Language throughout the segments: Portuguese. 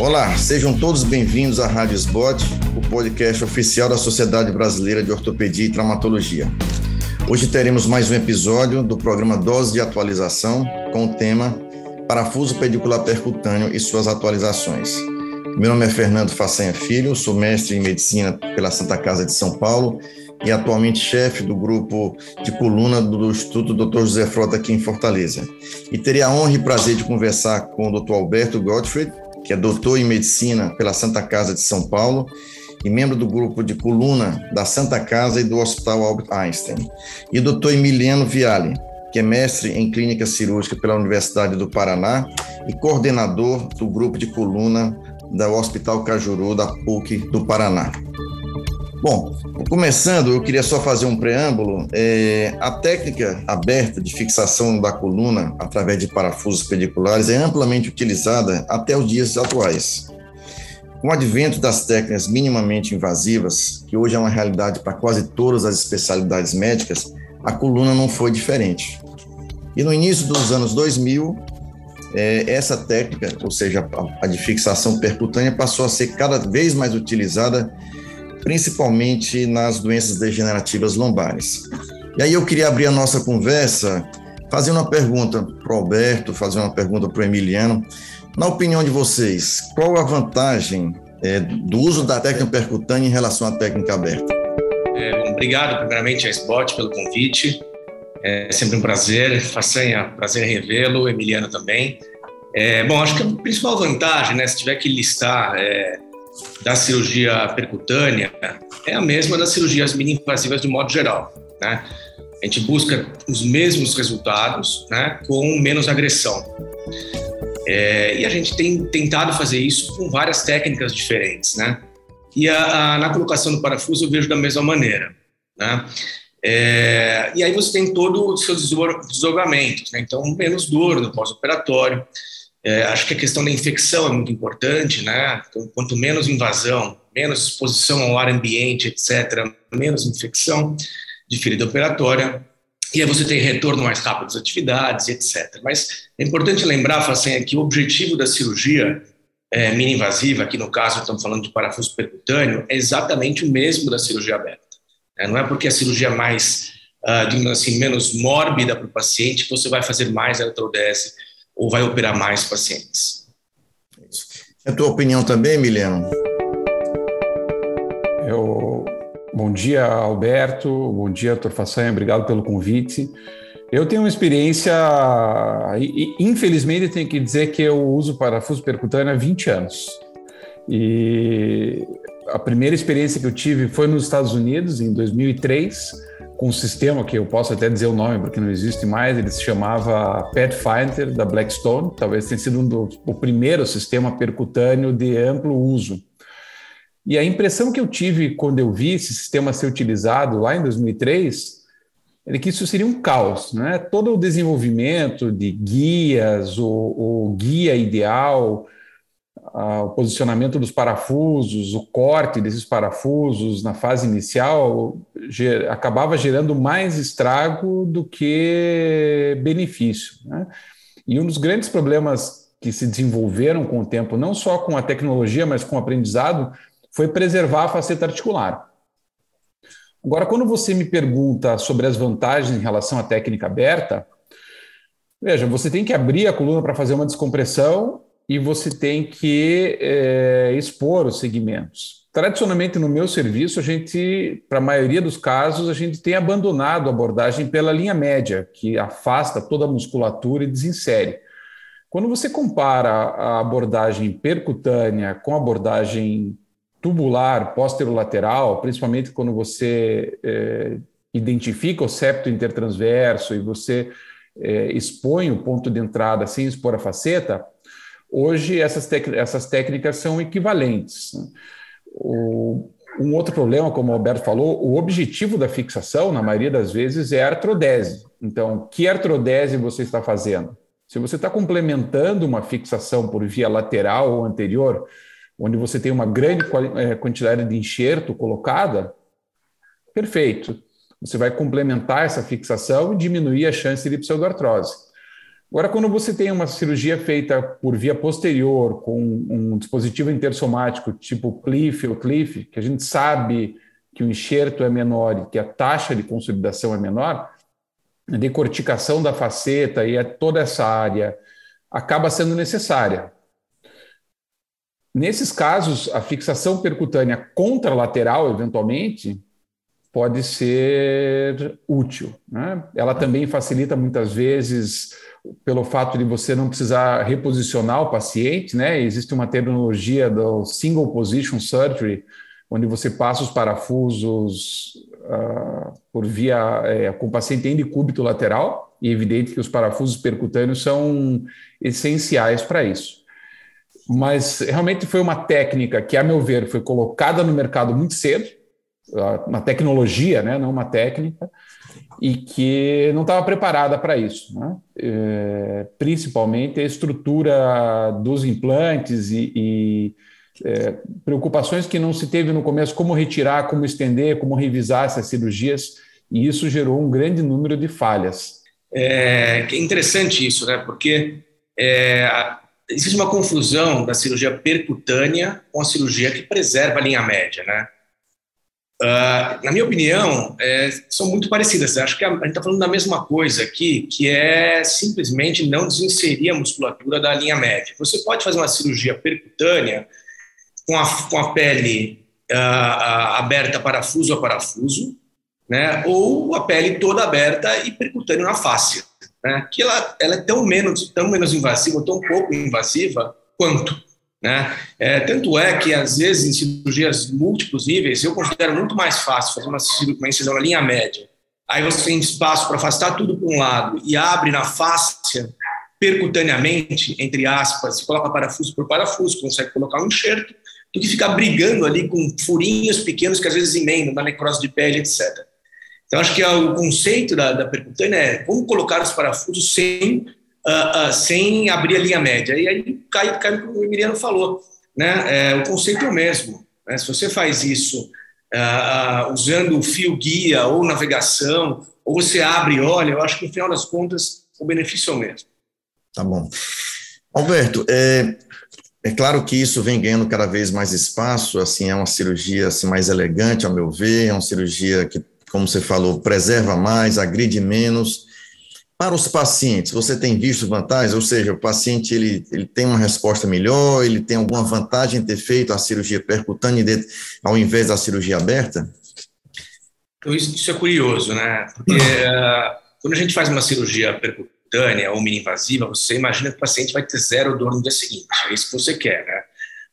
Olá, sejam todos bem-vindos à Rádio Spot, o podcast oficial da Sociedade Brasileira de Ortopedia e Traumatologia. Hoje teremos mais um episódio do programa Dose de Atualização com o tema Parafuso Pedicular Percutâneo e suas atualizações. Meu nome é Fernando Façanha Filho, sou mestre em Medicina pela Santa Casa de São Paulo e atualmente chefe do grupo de coluna do Instituto Dr. José Frota aqui em Fortaleza. E teria a honra e prazer de conversar com o Dr. Alberto Gottfried, que é doutor em medicina pela Santa Casa de São Paulo e membro do grupo de coluna da Santa Casa e do Hospital Albert Einstein. E doutor Emiliano Viale, que é mestre em clínica cirúrgica pela Universidade do Paraná e coordenador do grupo de coluna do Hospital Cajuru da PUC do Paraná. Bom, começando, eu queria só fazer um preâmbulo. É, a técnica aberta de fixação da coluna através de parafusos pediculares é amplamente utilizada até os dias atuais. Com o advento das técnicas minimamente invasivas, que hoje é uma realidade para quase todas as especialidades médicas, a coluna não foi diferente. E no início dos anos 2000, é, essa técnica, ou seja, a, a de fixação percutânea, passou a ser cada vez mais utilizada principalmente nas doenças degenerativas lombares. E aí eu queria abrir a nossa conversa, fazer uma pergunta para o Alberto, fazer uma pergunta para o Emiliano. Na opinião de vocês, qual a vantagem é, do uso da técnica percutânea em relação à técnica aberta? É, obrigado, primeiramente, a Spot pelo convite. É sempre um prazer. Façanha, prazer revê-lo, Emiliano também. É, bom, acho que a principal vantagem, né, se tiver que listar é, da cirurgia percutânea é a mesma das cirurgias mini-invasivas de modo geral. Né? A gente busca os mesmos resultados né, com menos agressão. É, e a gente tem tentado fazer isso com várias técnicas diferentes. Né? E a, a, na colocação do parafuso eu vejo da mesma maneira. Né? É, e aí você tem todo os seus desdobramentos, né? então menos dor no pós-operatório, é, acho que a questão da infecção é muito importante, né? Então, quanto menos invasão, menos exposição ao ar ambiente, etc., menos infecção de ferida operatória, e aí você tem retorno mais rápido das atividades, etc. Mas é importante lembrar, Facenha, que o objetivo da cirurgia é, mini-invasiva, aqui no caso estamos falando de parafuso percutâneo, é exatamente o mesmo da cirurgia aberta. É, não é porque a cirurgia é mais, uh, digamos assim, menos mórbida para o paciente você vai fazer mais eletrodeese ou vai operar mais pacientes. É a tua opinião também, Emiliano? Eu... Bom dia, Alberto. Bom dia, doutor Façanha. Obrigado pelo convite. Eu tenho uma experiência, infelizmente tenho que dizer que eu uso parafuso percutâneo há 20 anos. E a primeira experiência que eu tive foi nos Estados Unidos, em 2003, com um sistema que eu posso até dizer o nome porque não existe mais, ele se chamava Pathfinder da Blackstone, talvez tenha sido um do, o primeiro sistema percutâneo de amplo uso. E a impressão que eu tive quando eu vi esse sistema ser utilizado lá em 2003 é que isso seria um caos, né? Todo o desenvolvimento de guias, o, o guia ideal, o posicionamento dos parafusos, o corte desses parafusos na fase inicial ger, acabava gerando mais estrago do que benefício. Né? E um dos grandes problemas que se desenvolveram com o tempo, não só com a tecnologia, mas com o aprendizado, foi preservar a faceta articular. Agora, quando você me pergunta sobre as vantagens em relação à técnica aberta, veja, você tem que abrir a coluna para fazer uma descompressão e você tem que é, expor os segmentos. Tradicionalmente, no meu serviço, a gente, para a maioria dos casos, a gente tem abandonado a abordagem pela linha média, que afasta toda a musculatura e desinsere. Quando você compara a abordagem percutânea com a abordagem tubular posterolateral, principalmente quando você é, identifica o septo intertransverso e você é, expõe o ponto de entrada sem expor a faceta, Hoje, essas, essas técnicas são equivalentes. O, um outro problema, como o Alberto falou, o objetivo da fixação, na maioria das vezes, é a artrodese. Então, que artrodese você está fazendo? Se você está complementando uma fixação por via lateral ou anterior, onde você tem uma grande é, quantidade de enxerto colocada, perfeito. Você vai complementar essa fixação e diminuir a chance de pseudoartrose. Agora, quando você tem uma cirurgia feita por via posterior, com um dispositivo intersomático tipo Cliff ou Cliff, que a gente sabe que o enxerto é menor e que a taxa de consolidação é menor, a decorticação da faceta e toda essa área acaba sendo necessária. Nesses casos, a fixação percutânea contralateral, eventualmente, pode ser útil. Né? Ela também facilita muitas vezes pelo fato de você não precisar reposicionar o paciente, né? Existe uma terminologia do single position surgery, onde você passa os parafusos uh, por via é, com o paciente em decúbito lateral, e é evidente que os parafusos percutâneos são essenciais para isso. Mas realmente foi uma técnica que, a meu ver, foi colocada no mercado muito cedo, uma tecnologia, né, não uma técnica, e que não estava preparada para isso. Né? É, principalmente a estrutura dos implantes e, e é, preocupações que não se teve no começo, como retirar, como estender, como revisar essas cirurgias, e isso gerou um grande número de falhas. É, é interessante isso, né? porque é, existe uma confusão da cirurgia percutânea com a cirurgia que preserva a linha média. Né? Uh, na minha opinião, é, são muito parecidas. Acho que a, a gente está falando da mesma coisa aqui, que é simplesmente não desinserir a musculatura da linha média. Você pode fazer uma cirurgia percutânea com a, com a pele uh, aberta parafuso a parafuso, né, ou a pele toda aberta e percutânea na face, né, que ela, ela é tão menos, tão menos invasiva, tão pouco invasiva quanto. Né? É, tanto é que, às vezes, em cirurgias múltiplos níveis, eu considero muito mais fácil fazer uma, uma incisão na linha média. Aí você tem espaço para afastar tudo para um lado e abre na fáscia percutaneamente, entre aspas, coloca parafuso por parafuso, consegue colocar um enxerto, do que ficar brigando ali com furinhos pequenos que às vezes emendam na necrose de pele, etc. Então, acho que o conceito da, da percutânea é como colocar os parafusos sem uh, uh, sem abrir a linha média. E aí cai, cai o que o Emiliano falou. Né? É, o conceito é o mesmo. Né? Se você faz isso uh, usando o fio guia ou navegação, ou você abre e olha, eu acho que no final das contas o benefício é o mesmo. Tá bom. Alberto, é, é claro que isso vem ganhando cada vez mais espaço, assim, é uma cirurgia assim, mais elegante, ao meu ver, é uma cirurgia que, como você falou, preserva mais, agride menos, para os pacientes, você tem visto vantagens? Ou seja, o paciente ele, ele tem uma resposta melhor, ele tem alguma vantagem em ter feito a cirurgia percutânea ao invés da cirurgia aberta? Então, isso, isso é curioso, né? Porque uh, quando a gente faz uma cirurgia percutânea ou mini-invasiva, você imagina que o paciente vai ter zero dor no dia seguinte. É isso que você quer, né?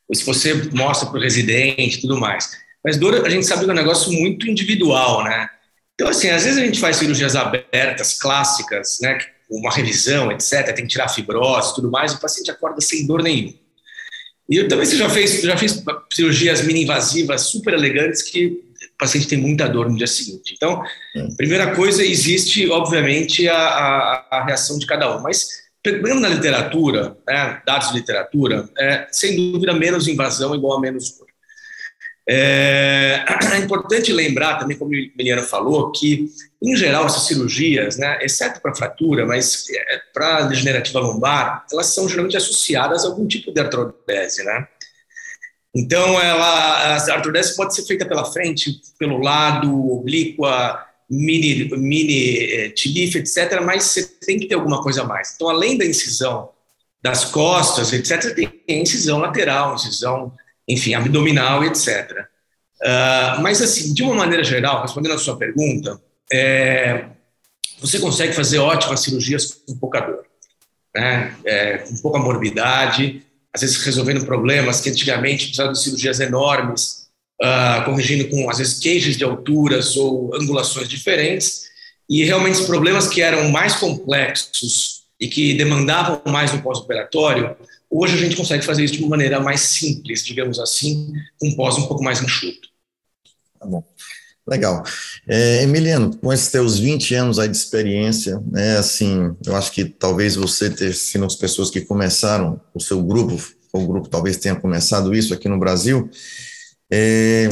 Ou se você mostra para o residente e tudo mais. Mas dor, a gente sabe que é um negócio muito individual, né? Então, assim, às vezes a gente faz cirurgias abertas, clássicas, né, uma revisão, etc., tem que tirar fibrose e tudo mais, o paciente acorda sem dor nenhuma. E eu também você já fez, já fiz cirurgias mini-invasivas super elegantes que o paciente tem muita dor no dia seguinte. Então, é. primeira coisa, existe, obviamente, a, a, a reação de cada um, mas pegando na literatura, né, dados de literatura, é, sem dúvida, menos invasão igual a menos dor. É, é, importante lembrar também, como o Emiliano falou, que, em geral, essas cirurgias, né, exceto para fratura, mas é, para degenerativa lombar, elas são geralmente associadas a algum tipo de artrodese, né? Então, ela, a artrodese pode ser feita pela frente, pelo lado, oblíqua, mini, mini eh, tilife, etc., mas você tem que ter alguma coisa a mais. Então, além da incisão das costas, etc., tem incisão lateral, incisão enfim, abdominal, etc. Uh, ah, mas, assim, de uma maneira geral, respondendo a sua pergunta, é, você consegue fazer ótimas cirurgias com pouca dor, né? É, com pouca morbidade, às vezes resolvendo problemas que antigamente precisavam de cirurgias enormes, uh, corrigindo com, às vezes, queixos de alturas ou angulações diferentes, e realmente os problemas que eram mais complexos e que demandavam mais no pós-operatório, Hoje a gente consegue fazer isso de uma maneira mais simples, digamos assim, com pós um pouco mais enxuto. Tá bom. Legal. É, Emiliano, com esses teus 20 anos aí de experiência, né, assim, eu acho que talvez você ter sido as pessoas que começaram o seu grupo, o grupo talvez tenha começado isso aqui no Brasil. É,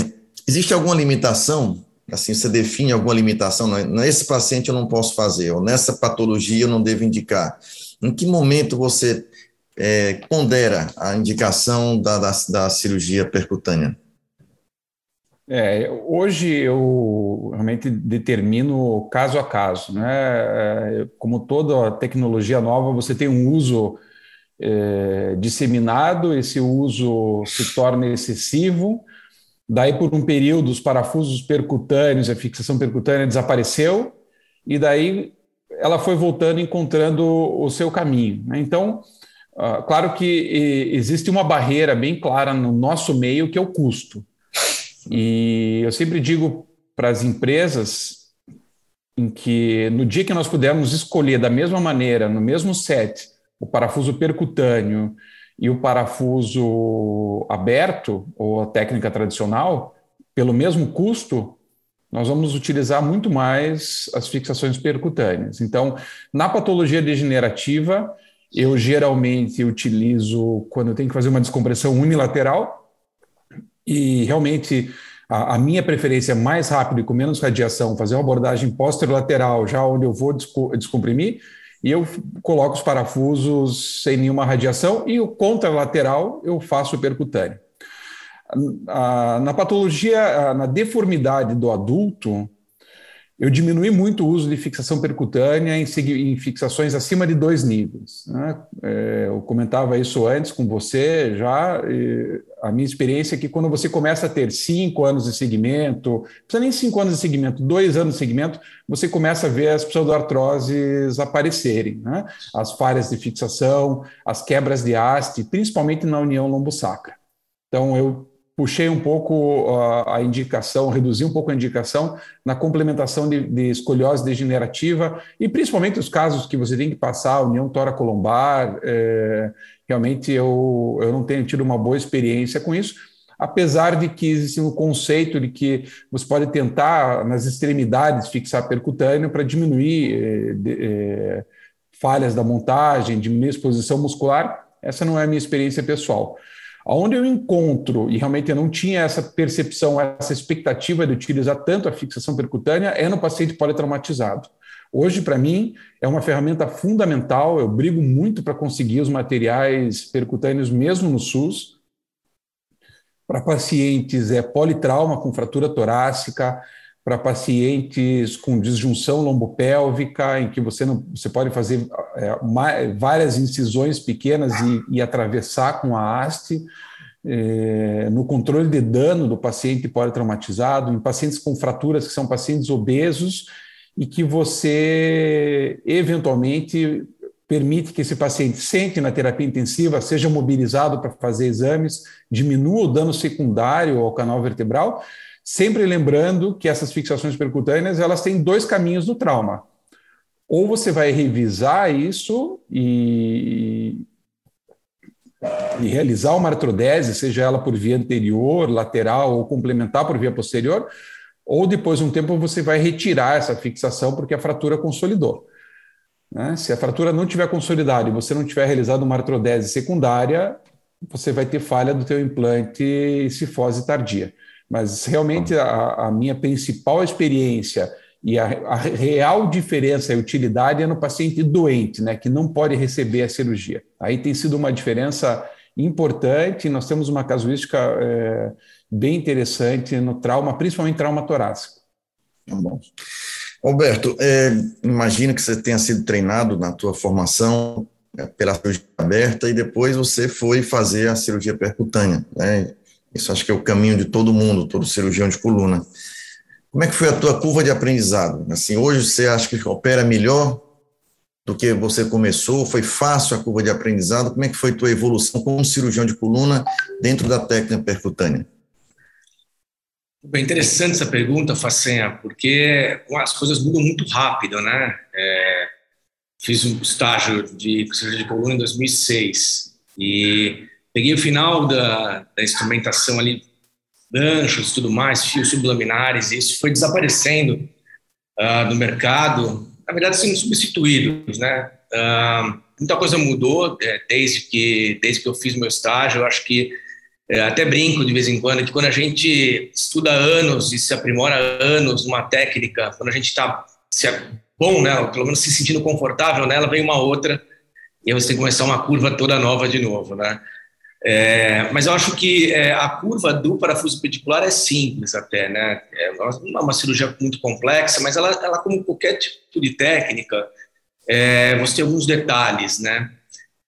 existe alguma limitação? Assim, você define alguma limitação? Nesse paciente eu não posso fazer, ou nessa patologia eu não devo indicar Em que momento você é, pondera a indicação da, da, da cirurgia percutânea? É, hoje eu realmente determino caso a caso, né? É, como toda tecnologia nova, você tem um uso é, disseminado, esse uso se torna excessivo, daí por um período os parafusos percutâneos, a fixação percutânea desapareceu, e daí ela foi voltando, encontrando o seu caminho. Né? Então, uh, claro que existe uma barreira bem clara no nosso meio, que é o custo. E eu sempre digo para as empresas em que no dia que nós pudermos escolher da mesma maneira, no mesmo set, o parafuso percutâneo e o parafuso aberto, ou a técnica tradicional, pelo mesmo custo, nós vamos utilizar muito mais as fixações percutâneas. Então, na patologia degenerativa, eu geralmente utilizo quando eu tenho que fazer uma descompressão unilateral, e realmente a, a minha preferência é mais rápido e com menos radiação, fazer uma abordagem posterolateral, já onde eu vou descomprimir, e eu coloco os parafusos sem nenhuma radiação, e o contralateral eu faço percutâneo. Na patologia, na deformidade do adulto, eu diminui muito o uso de fixação percutânea em, em fixações acima de dois níveis. Né? É, eu comentava isso antes com você já. a minha experiência é que quando você começa a ter cinco anos de segmento, não precisa nem cinco anos de segmento, dois anos de segmento, você começa a ver as pseudoartroses aparecerem, né? as falhas de fixação, as quebras de haste, principalmente na união lombo-sacra. Então, eu puxei um pouco a, a, indicação, reduzi um pouco a indicação na complementação de, de, escoliose degenerativa e principalmente os casos que você tem que passar, união toracolombar, é, realmente eu, eu não tenho tido uma boa experiência com isso, apesar de que existe um conceito de que você pode tentar nas extremidades fixar percutâneo para diminuir é, de, é, falhas da montagem, diminuir a exposição muscular, essa não é a minha experiência pessoal. Onde eu encontro, e realmente eu não tinha essa percepção, essa expectativa de utilizar tanto a fixação percutânea, é no paciente politraumatizado. Hoje, para mim, é uma ferramenta fundamental. Eu brigo muito para conseguir os materiais percutâneos, mesmo no SUS. Para pacientes é politrauma com fratura torácica, para pacientes com disjunção lombopélvica, em que você, não, você pode fazer é, várias incisões pequenas e, e atravessar com a haste, é, no controle de dano do paciente politraumatizado, em pacientes com fraturas que são pacientes obesos e que você eventualmente permite que esse paciente sente na terapia intensiva, seja mobilizado para fazer exames, diminua o dano secundário ao canal vertebral, Sempre lembrando que essas fixações percutâneas elas têm dois caminhos do trauma. Ou você vai revisar isso e, e realizar uma artrodese, seja ela por via anterior, lateral ou complementar por via posterior, ou depois de um tempo você vai retirar essa fixação porque a fratura consolidou. Né? Se a fratura não tiver consolidado e você não tiver realizado uma artrodese secundária, você vai ter falha do teu implante e cifose tardia. Mas realmente a, a minha principal experiência e a, a, real diferença e utilidade é no paciente doente, né, que não pode receber a cirurgia. Aí tem sido uma diferença importante. Nós temos uma casuística é, bem interessante no trauma, principalmente trauma torácico. Tá bom. Alberto, é, imagino que você tenha sido treinado na tua formação é, pela cirurgia aberta e depois você foi fazer a cirurgia percutânea, né? Isso acho que é o caminho de todo mundo, todo cirurgião de coluna. Como é que foi a tua curva de aprendizado? Assim, hoje você acha que opera melhor do que você começou? Foi fácil a curva de aprendizado? Como é que foi a tua evolução como cirurgião de coluna dentro da técnica percutânea? Bem interessante essa pergunta, Facenha, porque as coisas mudam muito rápido, né? É, fiz um estágio de cirurgia de coluna em 2006 e Peguei o final da, da instrumentação ali, ganchos tudo mais, fios sublaminares, e isso foi desaparecendo uh, do mercado, na verdade sendo substituídos, né? Uh, muita coisa mudou é, desde que desde que eu fiz meu estágio. Eu acho que é, até brinco de vez em quando que quando a gente estuda anos e se aprimora anos numa técnica, quando a gente está bom, né, pelo menos se sentindo confortável nela, vem uma outra e aí você tem que começar uma curva toda nova de novo, né? É, mas eu acho que é, a curva do parafuso pedicular é simples até, né? É uma, uma cirurgia muito complexa, mas ela, ela como qualquer tipo de técnica, é, você tem alguns detalhes, né?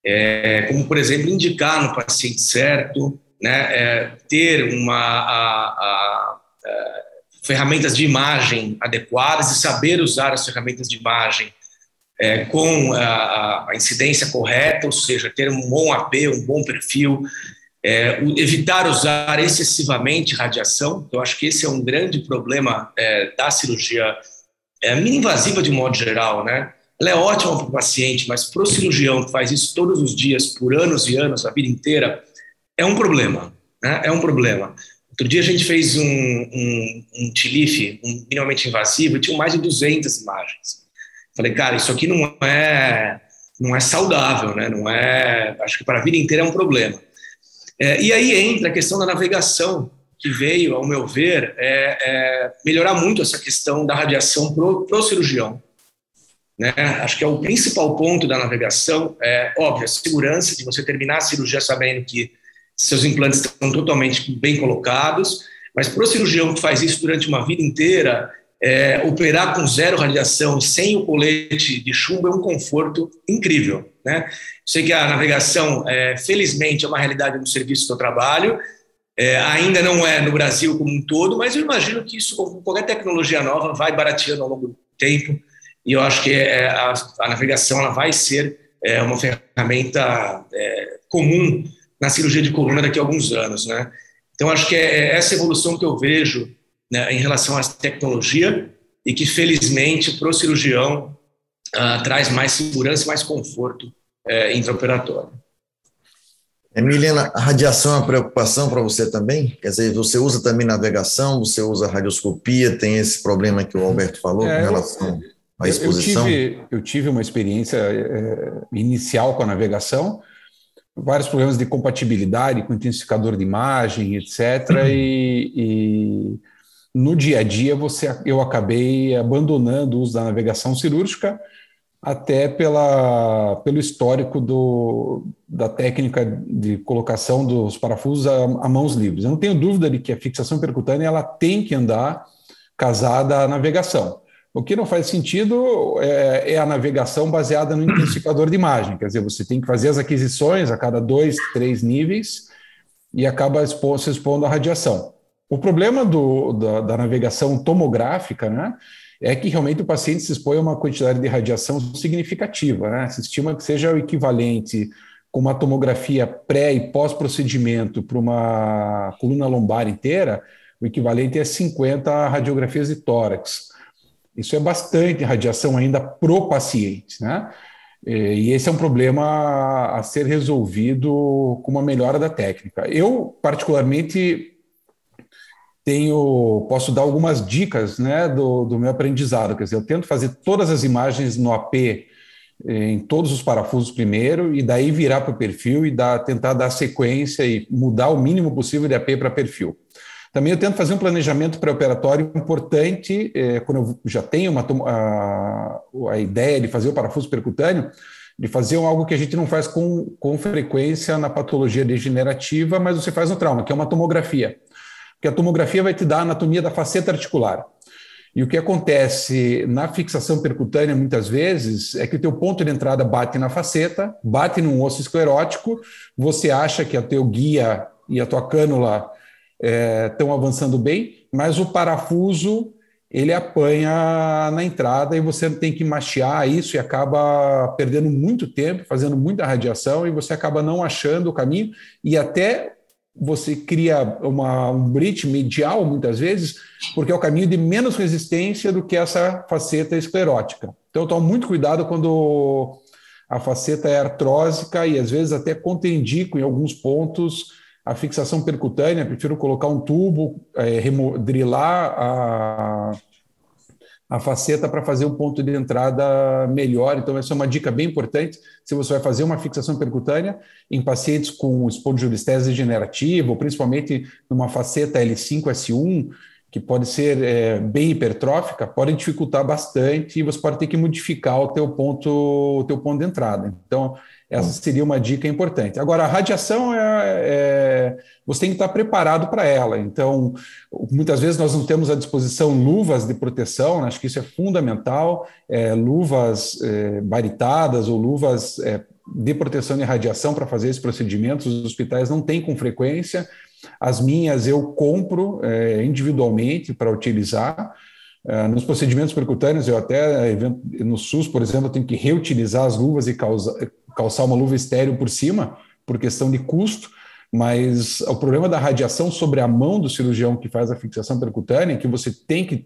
É, como, por exemplo, indicar no paciente certo, né? É, ter uma... A, a, a, ferramentas de imagem adequadas e saber usar as ferramentas de imagem é, com a, a, incidência correta, ou seja, ter um bom AP, um bom perfil, é, evitar usar excessivamente radiação, eu acho que esse é um grande problema é, da cirurgia é, mini-invasiva de modo geral, né? Ela é ótima para o paciente, mas para o cirurgião que faz isso todos os dias, por anos e anos, a vida inteira, é um problema, né? É um problema. Outro dia a gente fez um, um, um TILIF, um minimamente invasivo, e tinha mais de 200 imagens. Falei, cara, isso aqui não é, não é saudável, né? Não é, acho que para a vida inteira é um problema. É, e aí entra a questão da navegação, que veio, ao meu ver, é, é melhorar muito essa questão da radiação para o cirurgião. Né? Acho que é o principal ponto da navegação, é óbvio, a segurança de você terminar a cirurgia sabendo que seus implantes estão totalmente bem colocados, mas para o cirurgião que faz isso durante uma vida inteira, é, operar com zero radiação, sem o colete de chumbo, é um conforto incrível. Né? Sei que a navegação, é, felizmente, é uma realidade no serviço que eu trabalho, é, ainda não é no Brasil como um todo, mas eu imagino que isso, qualquer tecnologia nova, vai barateando ao longo do tempo, e eu acho que é, a, a navegação ela vai ser é, uma ferramenta é, comum na cirurgia de coluna daqui a alguns anos, né? Então, acho que é essa evolução que eu vejo né, em relação à tecnologia e que, felizmente, para o cirurgião uh, traz mais segurança e mais conforto uh, intraoperatório. Emiliana, a radiação é uma preocupação para você também? Quer dizer, você usa também navegação, você usa radioscopia, tem esse problema que o Alberto falou é, com relação à exposição? Eu tive, eu tive uma experiência é, inicial com a navegação, vários problemas de compatibilidade com intensificador de imagem, etc. Uhum. E, e, no dia a dia você, eu acabei abandonando o uso da navegação cirúrgica até pela, pelo histórico do, da técnica de colocação dos parafusos a, a, mãos livres. Eu não tenho dúvida de que a fixação percutânea ela tem que andar casada à navegação. O que não faz sentido é, é, a navegação baseada no intensificador de imagem, quer dizer, você tem que fazer as aquisições a cada dois, três níveis e acaba expo se expondo à radiação. O problema do, da, da, navegação tomográfica né, é que realmente o paciente se expõe a uma quantidade de radiação significativa. Né? Se estima que seja o equivalente com uma tomografia pré e pós-procedimento para uma coluna lombar inteira, o equivalente é 50 radiografias de tórax. Isso é bastante radiação ainda pro paciente, né? E esse é um problema a ser resolvido com uma melhora da técnica. Eu, particularmente, tenho, posso dar algumas dicas né, do, do meu aprendizado. Quer dizer, eu tento fazer todas as imagens no AP eh, em todos os parafusos primeiro e daí virar para o perfil e dar, tentar dar sequência e mudar o mínimo possível de AP para perfil. Também eu tento fazer um planejamento pré-operatório importante, é, quando eu já tenho uma, a, a, ideia de fazer o parafuso percutâneo, de fazer algo que a gente não faz com, com frequência na patologia degenerativa, mas você faz no trauma, que é uma tomografia. Porque a tomografia vai te dar a anatomia da faceta articular. E o que acontece na fixação percutânea, muitas vezes, é que o teu ponto de entrada bate na faceta, bate num osso esclerótico, você acha que a teu guia e a tua cânula estão é, avançando bem, mas o parafuso ele apanha na entrada e você tem que machear isso e acaba perdendo muito tempo, fazendo muita radiação e você acaba não achando o caminho e até você cria uma, um bridge medial, muitas vezes, porque é o caminho de menos resistência do que essa faceta esclerótica. Então, tome muito cuidado quando a faceta é artrósica e, às vezes, até contendico em alguns pontos a fixação percutânea, prefiro colocar um tubo, é, drilar a, a faceta para fazer um ponto de entrada melhor. Então, essa é uma dica bem importante. Se você vai fazer uma fixação percutânea em pacientes com espondilolistese degenerativa, ou principalmente numa faceta L5, S1, que pode ser é, bem hipertrófica, pode dificultar bastante e você pode ter que modificar o teu ponto, o teu ponto de entrada. Então, essa seria uma dica importante. Agora, a radiação é, é você tem que estar preparado para ela. Então, muitas vezes nós não temos à disposição luvas de proteção, acho que isso é fundamental, é, luvas é, baritadas ou luvas é, de proteção de radiação para fazer esses procedimentos. Os hospitais não têm com frequência. As minhas eu compro é, individualmente para utilizar. Uh, nos procedimentos percutâneos, eu até, no SUS, por exemplo, eu tenho que reutilizar as luvas e causa, calçar uma luva estéreo por cima, por questão de custo, mas o problema da radiação sobre a mão do cirurgião que faz a fixação percutânea é que você tem que.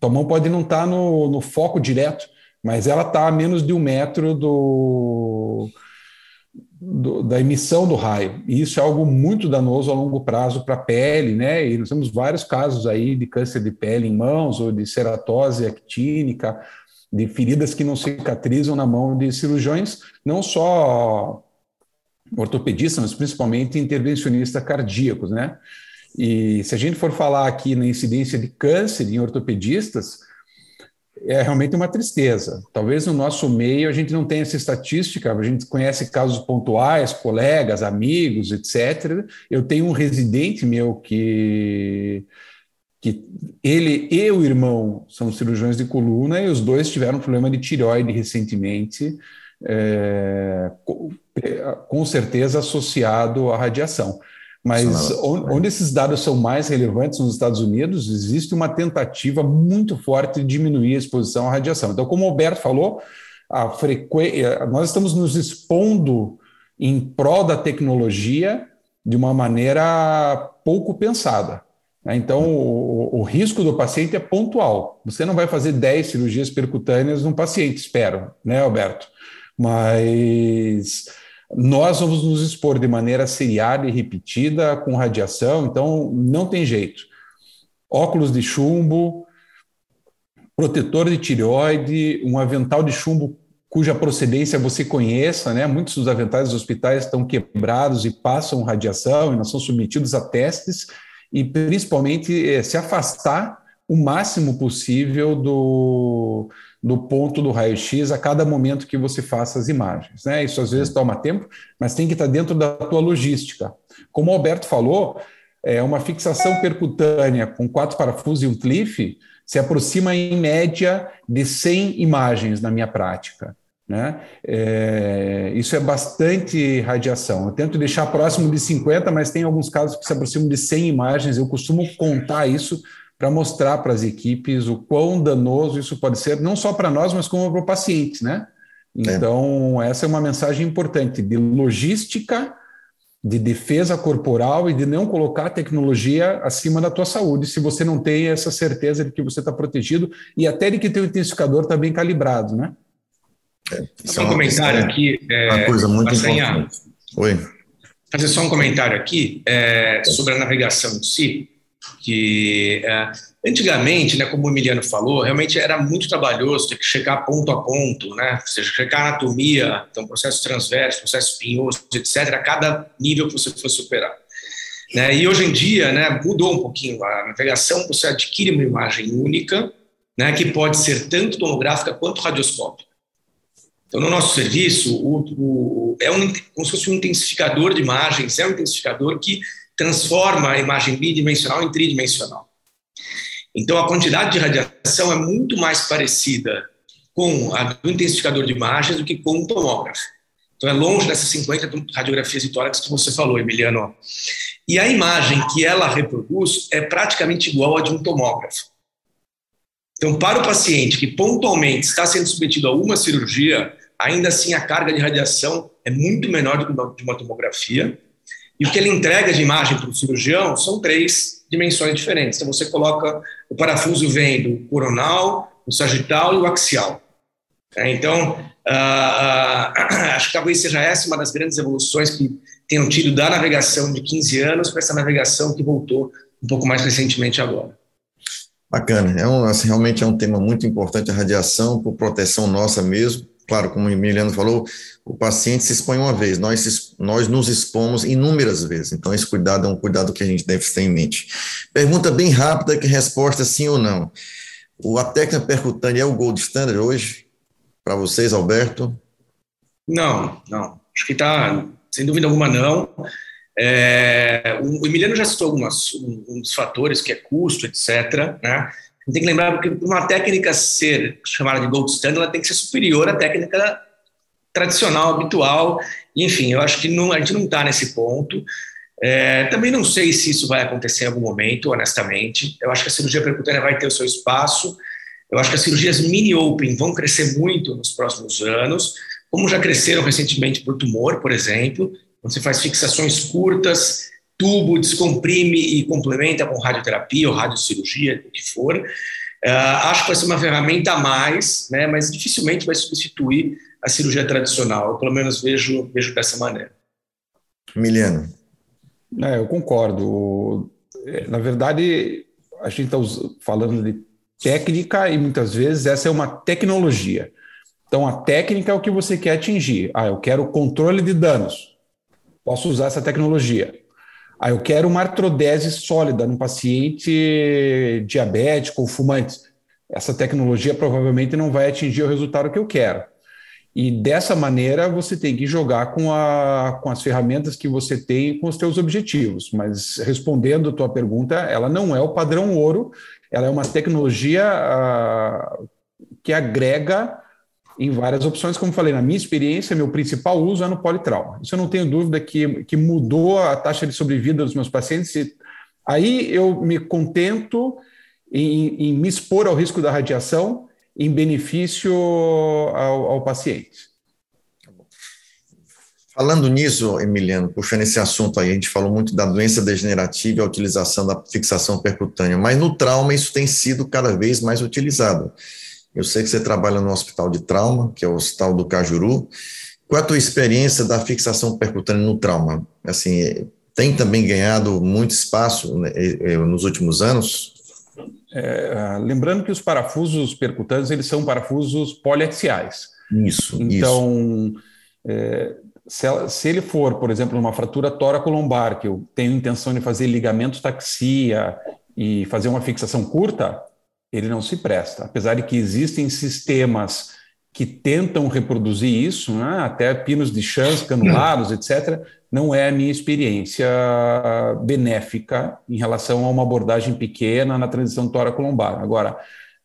Tua mão pode não estar tá no, no foco direto, mas ela está a menos de um metro do, do, da emissão do raio. E isso é algo muito danoso a longo prazo para a pele, né? E nós temos vários casos aí de câncer de pele em mãos, ou de ceratose actínica, de feridas que não cicatrizam na mão de cirurgiões, não só ortopedistas, mas principalmente intervencionistas cardíacos, né? E se a gente for falar aqui na incidência de câncer em ortopedistas, é realmente uma tristeza. Talvez no nosso meio a gente não tenha essa estatística, a gente conhece casos pontuais, colegas, amigos, etc. Eu tenho um residente meu que, que ele e o irmão são cirurgiões de coluna e os dois tiveram problema de tireoide recentemente, é, com certeza associado à radiação. Mas onde esses dados são mais relevantes nos Estados Unidos, existe uma tentativa muito forte de diminuir a exposição à radiação. Então, como o Alberto falou, a frequ... nós estamos nos expondo em prol da tecnologia de uma maneira pouco pensada. Né? Então, o, o, risco do paciente é pontual. Você não vai fazer 10 cirurgias percutâneas num paciente, espero, né, Alberto? Mas nós vamos nos expor de maneira seriada e repetida com radiação, então não tem jeito. Óculos de chumbo, protetor de tireoide, um avental de chumbo cuja procedência você conheça, né? Muitos dos aventais dos hospitais estão quebrados e passam radiação e nós somos submetidos a testes e principalmente eh, se afastar o máximo possível do, do ponto do raio-x a cada momento que você faça as imagens. Né? Isso às vezes toma tempo, mas tem que estar dentro da tua logística. Como o Alberto falou, é uma fixação percutânea com quatro parafusos e um cliff se aproxima em média de 100 imagens na minha prática. Né? É, isso é bastante radiação. Eu tento deixar próximo de 50, mas tem alguns casos que se aproximam de 100 imagens. Eu costumo contar isso para mostrar para as equipes o quão danoso isso pode ser, não só para nós, mas como para o paciente, né? É. Então, é. essa é uma mensagem importante de logística, de defesa corporal e de não colocar a tecnologia acima da tua saúde, se você não tem essa certeza de que você está protegido e até de que teu intensificador está bem calibrado, né? É, só um comentário aqui. É, uma coisa muito importante. Oi. Fazer só um comentário aqui é, sobre a navegação em si que é, antigamente, né, como o Emiliano falou, realmente era muito trabalhoso ter que checar ponto a ponto, né, ou seja, checar anatomia, então processo transverso, processo espinhoso, etc., a cada nível que você for superar. Né, e hoje em dia, né, mudou um pouquinho a navegação, você adquire uma imagem única, né, que pode ser tanto tomográfica quanto radioscópica. Então, no nosso serviço, o, o, é um, como se fosse um intensificador de imagens, é um intensificador que transforma a imagem bidimensional em tridimensional. Então, a quantidade de radiação é muito mais parecida com a do intensificador de imagens do que com o tomógrafo. Então, é longe dessas 50 radiografias de tórax que você falou, Emiliano. E a imagem que ela reproduz é praticamente igual à de um tomógrafo. Então, para o paciente que pontualmente está sendo submetido a uma cirurgia, ainda assim a carga de radiação é muito menor do que de uma tomografia. E o que ele entrega de imagem para o cirurgião são três dimensões diferentes. Então, você coloca o parafuso vem do coronal, o sagital e o axial. É, então, uh, uh, acho que talvez seja essa uma das grandes evoluções que tenham tido da navegação de 15 anos para essa navegação que voltou um pouco mais recentemente agora. Bacana. É um, assim, realmente é um tema muito importante, a radiação, por proteção nossa mesmo, claro, como o Emiliano falou, o paciente se expõe uma vez, nós, nós nos expomos inúmeras vezes, então esse cuidado é um cuidado que a gente deve ter em mente. Pergunta bem rápida, que resposta sim ou não. O, a técnica percutânea é o gold standard hoje? Para vocês, Alberto? Não, não. Acho que está, sem dúvida alguma, não. É, o Emiliano já citou algumas, um dos fatores, que é custo, etc. Né? Tem que lembrar que uma técnica ser chamada de gold standard, ela tem que ser superior à técnica tradicional, habitual. Enfim, eu acho que não, a gente não está nesse ponto. É, também não sei se isso vai acontecer em algum momento, honestamente. Eu acho que a cirurgia percutânea vai ter o seu espaço. Eu acho que as cirurgias mini-open vão crescer muito nos próximos anos, como já cresceram recentemente por tumor, por exemplo. Você faz fixações curtas, tubo, descomprime e complementa com radioterapia ou radiocirurgia, o que for. Uh, acho que vai ser uma ferramenta a mais, né, mas dificilmente vai substituir a cirurgia tradicional. Eu, pelo menos, vejo, vejo dessa maneira. Miliano. É, eu concordo. É, na verdade, a gente está falando de técnica e muitas vezes essa é uma tecnologia. Então, a técnica é o que você quer atingir. Ah, eu quero controle de danos. Posso usar essa tecnologia. Ah, eu quero uma artrodese sólida no paciente diabético ou fumante. Essa tecnologia provavelmente não vai atingir o resultado que eu quero. E dessa maneira você tem que jogar com, a, com as ferramentas que você tem com os seus objetivos. Mas respondendo a tua pergunta, ela não é o padrão ouro, ela é uma tecnologia uh, que agrega em várias opções. Como falei, na minha experiência, meu principal uso é no politrauma. Isso eu não tenho dúvida que, que mudou a taxa de sobrevida dos meus pacientes. Aí eu me contento em, em me expor ao risco da radiação em benefício ao, ao paciente. Falando nisso, Emiliano, puxando esse assunto aí, a gente falou muito da doença degenerativa e a utilização da fixação percutânea, mas no trauma isso tem sido cada vez mais utilizado. Eu sei que você trabalha no hospital de trauma, que é o Hospital do Cajuru. Qual é a tua experiência da fixação percutânea no trauma? Assim, tem também ganhado muito espaço né, nos últimos anos? É, lembrando que os parafusos percutâneos eles são parafusos poliaxiais. Isso. Então, isso. É, se, se, ele for, por exemplo, uma fratura tóraco-lombar, que eu tenho intenção de fazer ligamento taxia e fazer uma fixação curta, ele não se presta. Apesar de que existem sistemas que tentam reproduzir isso, né, até pinos de chance, canulados, etc., não é a minha experiência benéfica em relação a uma abordagem pequena na transição tóraco-lombar. Agora,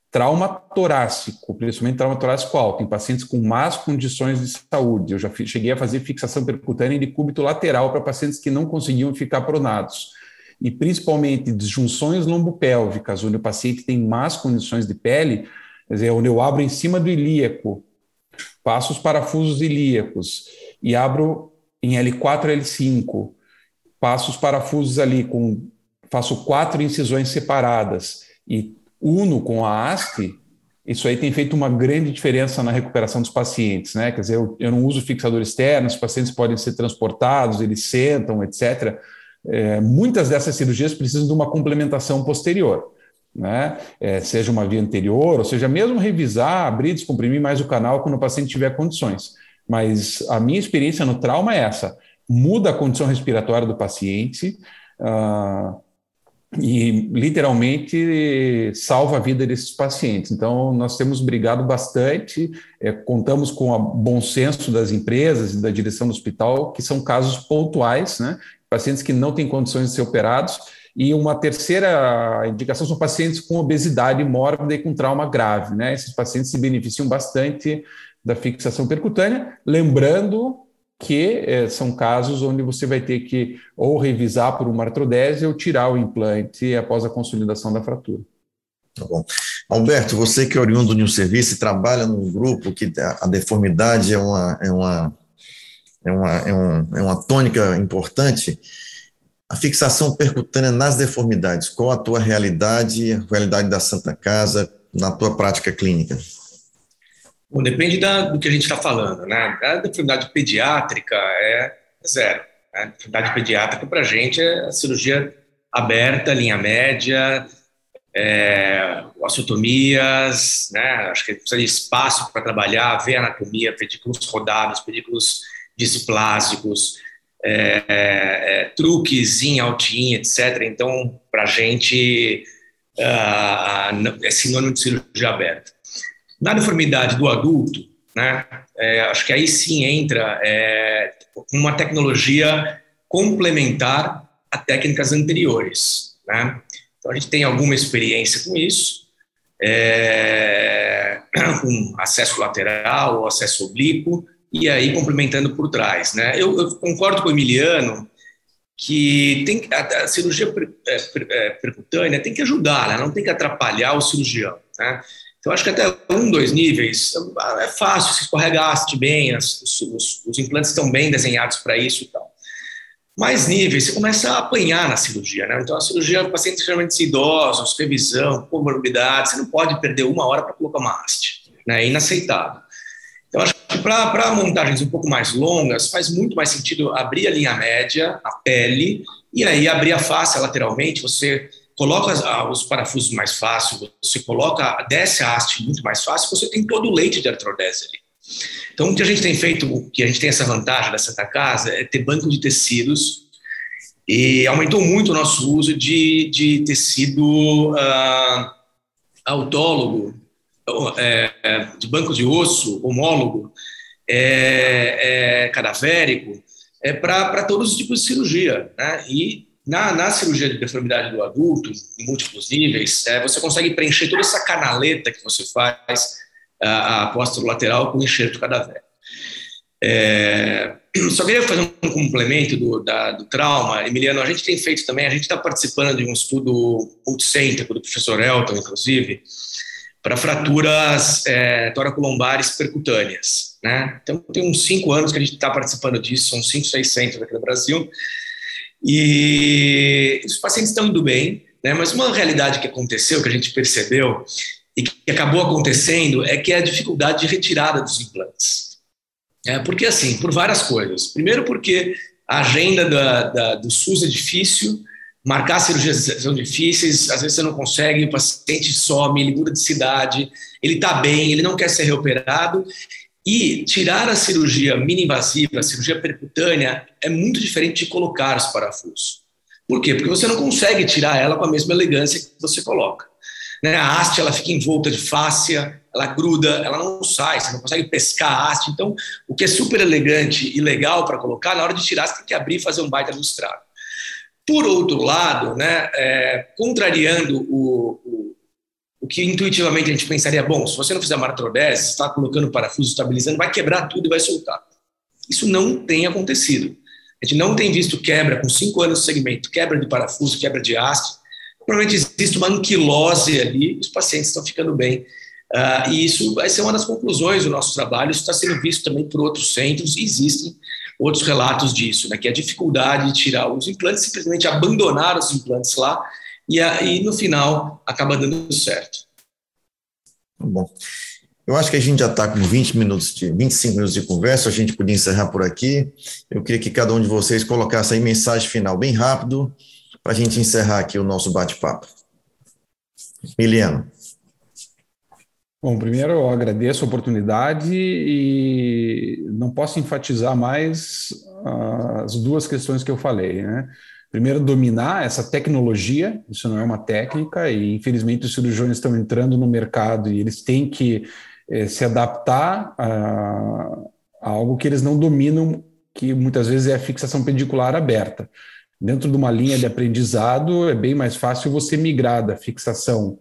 trauma torácico, principalmente trauma torácico alto, em pacientes com más condições de saúde. Eu já cheguei a fazer fixação percutânea de cúbito lateral para pacientes que não conseguiam ficar pronados. E principalmente disjunções lombopélvicas, onde o paciente tem más condições de pele, quer dizer, onde eu abro em cima do ilíaco, passo os parafusos ilíacos e abro em L4 L5, passo os parafusos ali com faço quatro incisões separadas e uno com a haste, isso aí tem feito uma grande diferença na recuperação dos pacientes, né? Quer dizer, eu, eu não uso fixador externo, os pacientes podem ser transportados, eles sentam, etc. É, muitas dessas cirurgias precisam de uma complementação posterior, né? É, seja uma via anterior, ou seja, mesmo revisar, abrir, descomprimir mais o canal quando o paciente tiver condições. Mas a minha experiência no trauma é essa: muda a condição respiratória do paciente uh, e literalmente salva a vida desses pacientes. Então, nós temos brigado bastante, é, contamos com o bom senso das empresas e da direção do hospital, que são casos pontuais, né? Pacientes que não têm condições de ser operados. E uma terceira indicação são pacientes com obesidade mórbida e com trauma grave. Né? Esses pacientes se beneficiam bastante da fixação percutânea, lembrando que é, são casos onde você vai ter que ou revisar por uma artrodese ou tirar o implante após a consolidação da fratura. Tá bom. Alberto, você que é oriundo de um serviço e trabalha num grupo que a deformidade é uma, é uma, é uma, é um, é uma tônica importante, a fixação percutânea nas deformidades, qual a tua realidade, a realidade da Santa Casa na tua prática clínica? Bom, depende da, do que a gente está falando, né? A deformidade pediátrica é zero. Né? A deformidade pediátrica para a gente é a cirurgia aberta, linha média, é, osteotomias, né? Acho que precisa de espaço para trabalhar, ver anatomia, pedículos rodados, pedículos displásicos, é, é, truques em altinha, etc. Então, para a gente, uh, é sinônimo de cirurgia aberta. Na deformidade do adulto, né, é, acho que aí sim entra é, uma tecnologia complementar a técnicas anteriores. Né? Então, a gente tem alguma experiência com isso, é, com acesso lateral, acesso oblíquo, e aí complementando por trás. Né? Eu, eu concordo com o Emiliano que tem, a, a cirurgia é, é, percutânea tem que ajudar, né? não tem que atrapalhar o cirurgião. Né? Então, acho que até um, dois níveis é fácil, se escorregaste bem, as, os, os, os, implantes estão bem desenhados para isso e tal. Mais níveis, você começa a apanhar na cirurgia, né? Então, a cirurgia, pacientes geralmente idosos, revisão, comorbidade, você não pode perder uma hora para colocar uma haste, né? É inaceitável. Então, acho que para montagens um pouco mais longas, faz muito mais sentido abrir a linha média, a pele, e aí abrir a face lateralmente, você coloca os parafusos mais fácil, você coloca, desce a haste muito mais fácil, você tem todo o leite de artrodese ali. Então, o que a gente tem feito, o que a gente tem essa vantagem da Santa Casa, é ter banco de tecidos, e aumentou muito o nosso uso de, de tecido uh, autólogo, é, de banco de osso, homólogo, é, é, cadavérico, é para todos os tipos de cirurgia. Né? E na, na, cirurgia de deformidade do adulto, em múltiplos níveis, é, você consegue preencher toda essa canaleta que você faz a, a lateral com enxerto cadavérico. É, só queria fazer um complemento do, da, do trauma. Emiliano, a gente tem feito também, a gente está participando de um estudo multicêntrico do professor Elton, inclusive, para fraturas é, toracolombares percutâneas. Né? Então, tem uns cinco anos que a gente está participando disso, são cinco, seis centros aqui no Brasil, e os pacientes estão indo bem, né? mas uma realidade que aconteceu, que a gente percebeu, e que acabou acontecendo, é que é a dificuldade de retirada dos implantes. É, porque, assim, por várias coisas. Primeiro, porque a agenda da, da, do SUS é difícil, marcar cirurgias são difíceis, às vezes você não consegue, o paciente some, ele muda de cidade, ele está bem, ele não quer ser reoperado, e tirar a cirurgia mini-invasiva, a cirurgia percutânea, é muito diferente de colocar os parafusos. Por quê? Porque você não consegue tirar ela com a mesma elegância que você coloca. Né? A haste ela fica envolta de fáscia, ela gruda, ela não sai, você não consegue pescar a haste. Então, o que é super elegante e legal para colocar, na hora de tirar, você tem que abrir e fazer um baita do estrago. Por outro lado, né, é, contrariando o, o, o, que intuitivamente a gente pensaria, bom, se você não fizer martrodese, está colocando parafuso, estabilizando, vai quebrar tudo e vai soltar. Isso não tem acontecido. A gente não tem visto quebra com cinco anos de segmento, quebra de parafuso, quebra de haste. Provavelmente existe uma anquilose ali, os pacientes estão ficando bem. Uh, e isso vai ser uma das conclusões do nosso trabalho. Isso está sendo visto também por outros centros existem outros relatos disso, né, que é a dificuldade de tirar os implantes, simplesmente abandonar os implantes lá e aí no final acaba dando certo. Bom. Eu acho que a gente já está com 20 minutos, de, 25 minutos de conversa, a gente podia encerrar por aqui. Eu queria que cada um de vocês colocasse aí mensagem final bem rápido para a gente encerrar aqui o nosso bate-papo. Miliano. Bom, primeiro eu agradeço a oportunidade e não posso enfatizar mais as duas questões que eu falei, né? Primeiro, dominar essa tecnologia, isso não é uma técnica, e infelizmente os cirurgiões estão entrando no mercado e eles têm que eh, se adaptar a, a algo que eles não dominam, que muitas vezes é a fixação pedicular aberta. Dentro de uma linha de aprendizado, é bem mais fácil você migrar da fixação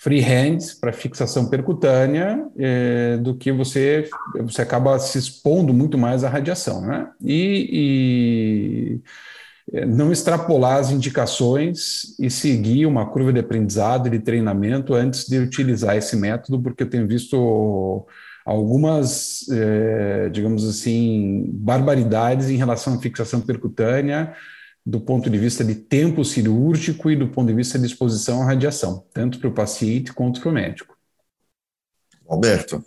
freehand para fixação percutânea é, do que você você acaba se expondo muito mais à radiação, né? E, e é, não extrapolar as indicações e seguir uma curva de aprendizado e de treinamento antes de utilizar esse método, porque eu tenho visto algumas, é, digamos assim, barbaridades em relação à fixação percutânea do ponto de vista de tempo cirúrgico e do ponto de vista de exposição à radiação, tanto para o paciente quanto para o médico. Alberto.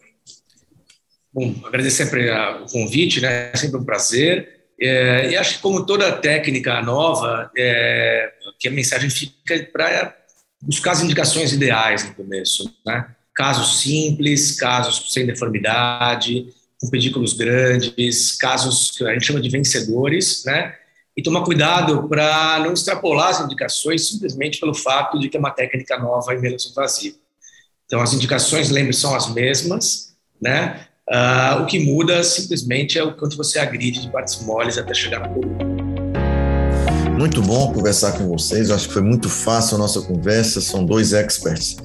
Bom, agradecer sempre o convite, né? É sempre um prazer. É, e acho que, como toda técnica nova, é, que a mensagem fica para buscar as indicações ideais no começo, né? Casos simples, casos sem deformidade, com pedículos grandes, casos que a gente chama de vencedores, né? E tomar cuidado para não extrapolar as indicações simplesmente pelo fato de que é uma técnica nova e menos invasiva. Então, as indicações, lembre, são as mesmas, né? Uh, o que muda simplesmente é o quanto você agride de partes moles até chegar na coluna. Muito bom conversar com vocês. Eu acho que foi muito fácil a nossa conversa. São dois experts.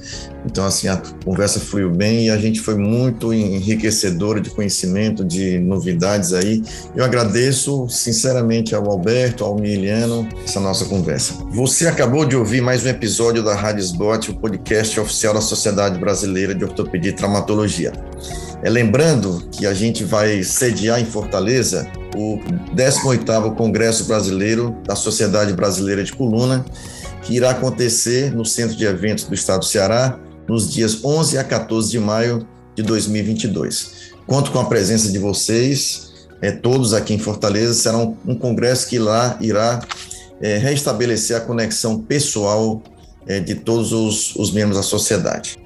Então, assim, a conversa fluiu bem e a gente foi muito enriquecedora de conhecimento, de novidades aí. Eu agradeço sinceramente ao Alberto, ao Miliano, essa nossa conversa. Você acabou de ouvir mais um episódio da Rádio Sbot, o podcast oficial da Sociedade Brasileira de Ortopedia e Traumatologia. É, lembrando que a gente vai sediar em Fortaleza o 18º Congresso Brasileiro da Sociedade Brasileira de Coluna, que irá acontecer no Centro de Eventos do Estado do Ceará, nos dias 11 a 14 de maio de 2022. Conto com a presença de vocês, é, todos aqui em Fortaleza, será um, um congresso que lá irá é, restabelecer a conexão pessoal é, de todos os, os membros da sociedade.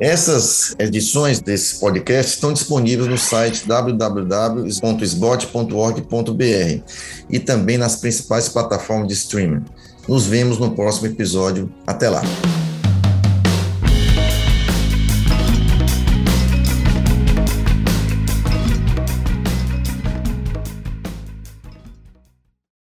Essas edições desse podcast estão disponíveis no site www.sbot.org.br e também nas principais plataformas de streaming. Nos vemos no próximo episódio. Até lá!